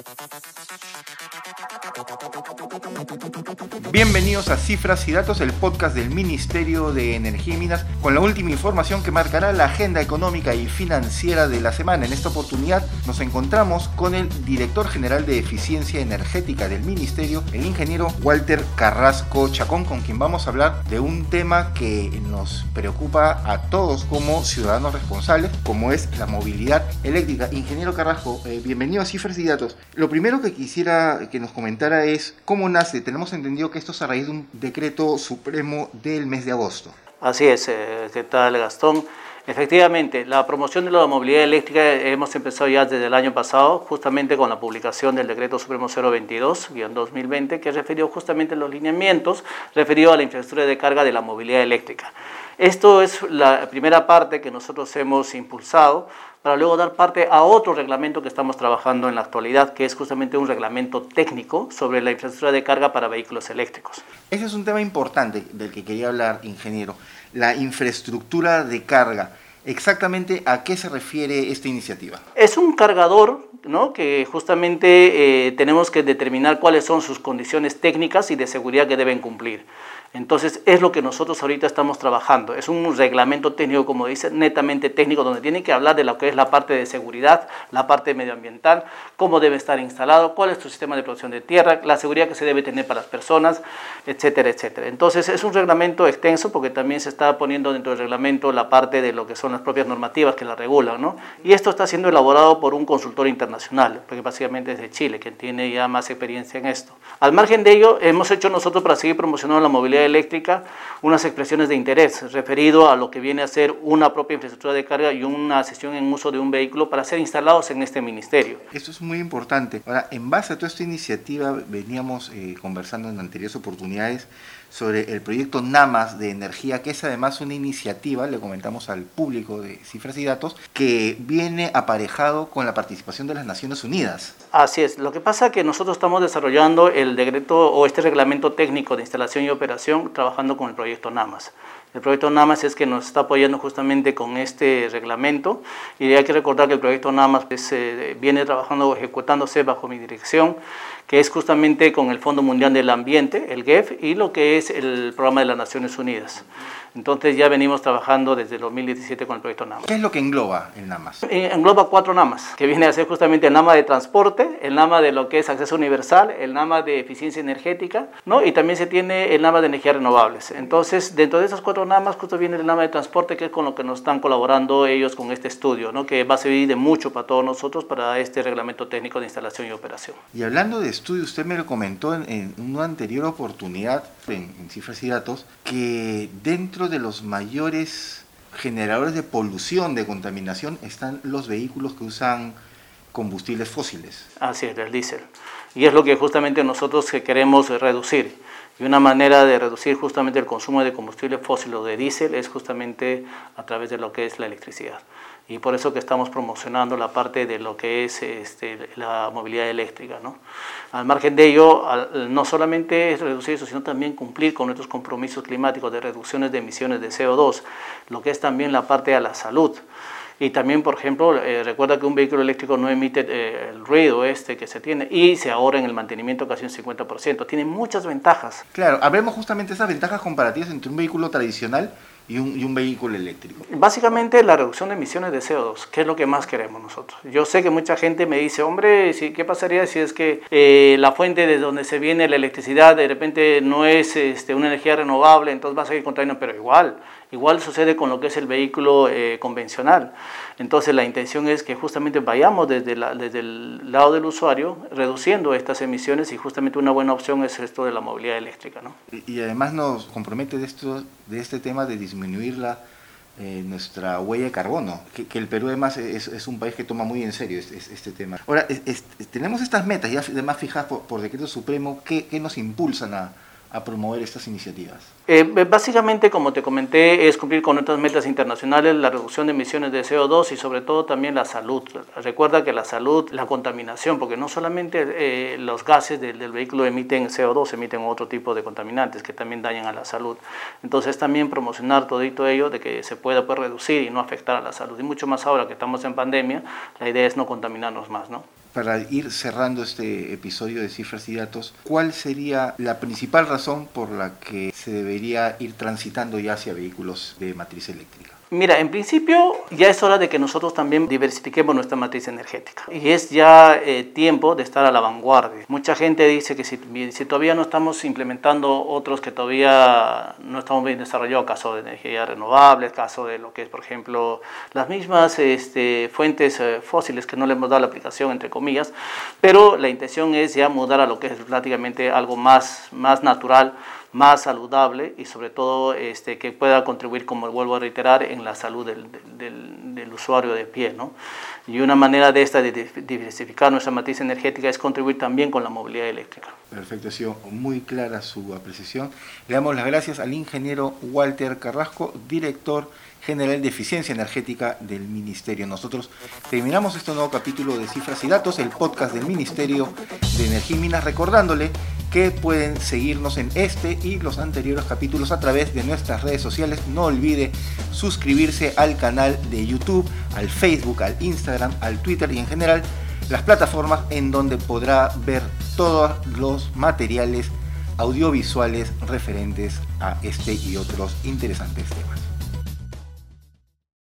Thank you. Bienvenidos a Cifras y Datos, el podcast del Ministerio de Energía y Minas, con la última información que marcará la agenda económica y financiera de la semana. En esta oportunidad nos encontramos con el director general de Eficiencia Energética del Ministerio, el ingeniero Walter Carrasco Chacón, con quien vamos a hablar de un tema que nos preocupa a todos como ciudadanos responsables, como es la movilidad eléctrica. Ingeniero Carrasco, eh, bienvenido a Cifras y Datos. Lo primero que quisiera que nos comentara es cómo nace. Tenemos entendido que esto es a raíz de un decreto supremo del mes de agosto. Así es, eh, ¿qué tal Gastón? Efectivamente, la promoción de la movilidad eléctrica hemos empezado ya desde el año pasado, justamente con la publicación del decreto supremo 022-2020, que refirió justamente los lineamientos referidos a la infraestructura de carga de la movilidad eléctrica. Esto es la primera parte que nosotros hemos impulsado para luego dar parte a otro reglamento que estamos trabajando en la actualidad, que es justamente un reglamento técnico sobre la infraestructura de carga para vehículos eléctricos. Ese es un tema importante del que quería hablar, ingeniero, la infraestructura de carga. Exactamente a qué se refiere esta iniciativa. Es un cargador ¿no? que justamente eh, tenemos que determinar cuáles son sus condiciones técnicas y de seguridad que deben cumplir. Entonces, es lo que nosotros ahorita estamos trabajando. Es un reglamento técnico, como dice, netamente técnico, donde tiene que hablar de lo que es la parte de seguridad, la parte medioambiental, cómo debe estar instalado, cuál es su sistema de producción de tierra, la seguridad que se debe tener para las personas, etcétera, etcétera. Entonces, es un reglamento extenso porque también se está poniendo dentro del reglamento la parte de lo que son las propias normativas que la regulan, ¿no? Y esto está siendo elaborado por un consultor internacional, porque básicamente es de Chile, que tiene ya más experiencia en esto. Al margen de ello, hemos hecho nosotros para seguir promocionando la movilidad eléctrica unas expresiones de interés referido a lo que viene a ser una propia infraestructura de carga y una sesión en uso de un vehículo para ser instalados en este ministerio. Esto es muy importante. Ahora, en base a toda esta iniciativa, veníamos eh, conversando en anteriores oportunidades sobre el proyecto NAMAS de energía, que es además una iniciativa, le comentamos al público de cifras y datos, que viene aparejado con la participación de las Naciones Unidas. Así es, lo que pasa es que nosotros estamos desarrollando el decreto o este reglamento técnico de instalación y operación trabajando con el proyecto NAMAS. El proyecto NAMAS es que nos está apoyando justamente con este reglamento y hay que recordar que el proyecto NAMAS pues, eh, viene trabajando o ejecutándose bajo mi dirección que es justamente con el Fondo Mundial del Ambiente, el GEF, y lo que es el Programa de las Naciones Unidas. Entonces ya venimos trabajando desde el 2017 con el proyecto NAMAS. ¿Qué es lo que engloba el NAMAS? Eh, engloba cuatro NAMAS, que viene a ser justamente el NAMA de transporte, el NAMA de lo que es acceso universal, el NAMA de eficiencia energética, ¿no? y también se tiene el NAMA de energías renovables. Entonces, dentro de esos cuatro NAMAS, justo viene el NAMA de transporte, que es con lo que nos están colaborando ellos con este estudio, ¿no? que va a servir de mucho para todos nosotros para este reglamento técnico de instalación y operación. Y hablando de estudio, usted me lo comentó en, una anterior oportunidad, en, en cifras y datos, que dentro de los mayores generadores de polución, de contaminación, están los vehículos que usan combustibles fósiles. Así es, el diésel. Y es lo que justamente nosotros queremos reducir. Y una manera de reducir justamente el consumo de combustible fósil o de diésel es justamente a través de lo que es la electricidad y por eso que estamos promocionando la parte de lo que es este, la movilidad eléctrica. ¿no? Al margen de ello, no solamente es reducir eso, sino también cumplir con nuestros compromisos climáticos de reducciones de emisiones de CO2, lo que es también la parte de la salud. Y también, por ejemplo, eh, recuerda que un vehículo eléctrico no emite eh, el ruido este que se tiene y se ahorra en el mantenimiento casi un 50%. Tiene muchas ventajas. Claro, hablemos justamente de esas ventajas comparativas entre un vehículo tradicional y un, y un, vehículo eléctrico? Básicamente la reducción de emisiones de CO2, que es lo que más queremos nosotros. Yo sé que mucha gente me dice, hombre, ¿qué pasaría si es que eh, la fuente de donde se viene la electricidad de repente no es este, una energía renovable, entonces va a seguir contaminando? Pero igual, igual sucede con lo que es el vehículo eh, convencional. Entonces la intención es que justamente vayamos desde, la, desde el lado del usuario reduciendo estas emisiones y justamente una buena opción es esto de la movilidad eléctrica. ¿no? Y, y además nos compromete de, esto, de este tema de disminuir la, eh, nuestra huella de carbono, que, que el Perú además es, es, un país que toma muy en serio este, este tema. Ahora, es, tenemos estas metas ya además fijadas por, por decreto supremo, ¿qué, qué nos impulsan a, a promover estas iniciativas? Eh, básicamente, como te comenté, es cumplir con nuestras metas internacionales, la reducción de emisiones de CO2 y sobre todo también la salud. Recuerda que la salud, la contaminación, porque no solamente eh, los gases del, del, vehículo emiten CO2, emiten otro tipo de contaminantes que también dañan a la salud. Entonces también promocionar todo ello de que se pueda pues, reducir y no afectar a la salud. Y mucho más ahora que estamos en pandemia, la idea es no contaminarnos más. ¿no? Para ir cerrando este episodio de cifras y datos, ¿cuál sería la principal razón por la que se debería ir transitando ya hacia vehículos de matriz eléctrica? Mira, en principio ya es hora de que nosotros también diversifiquemos nuestra matriz energética y es ya eh, tiempo de estar a la vanguardia. Mucha gente dice que si, todavía no estamos implementando otros que todavía no estamos bien desarrollados, caso de energía renovable, caso de lo que es, por ejemplo, las mismas este, fuentes eh, fósiles que no le hemos dado la aplicación, entre comillas, pero la intención es ya mudar a lo que es prácticamente algo más, más natural más saludable y sobre todo este, que pueda contribuir, como vuelvo a reiterar, en la salud del, del, del usuario de pie. ¿no? Y una manera de esta de diversificar nuestra matriz energética es contribuir también con la movilidad eléctrica. Perfecto, ha sido muy clara su apreciación. Le damos las gracias al ingeniero Walter Carrasco, director general de eficiencia energética del Ministerio. Nosotros terminamos este nuevo capítulo de Cifras y Datos, el podcast del Ministerio de Energía y Minas, recordándole que pueden seguirnos en este y los anteriores capítulos a través de nuestras redes sociales. No olvide suscribirse al canal de YouTube, al Facebook, al Instagram, al Twitter y en general las plataformas en donde podrá ver todos los materiales audiovisuales referentes a este y otros interesantes temas.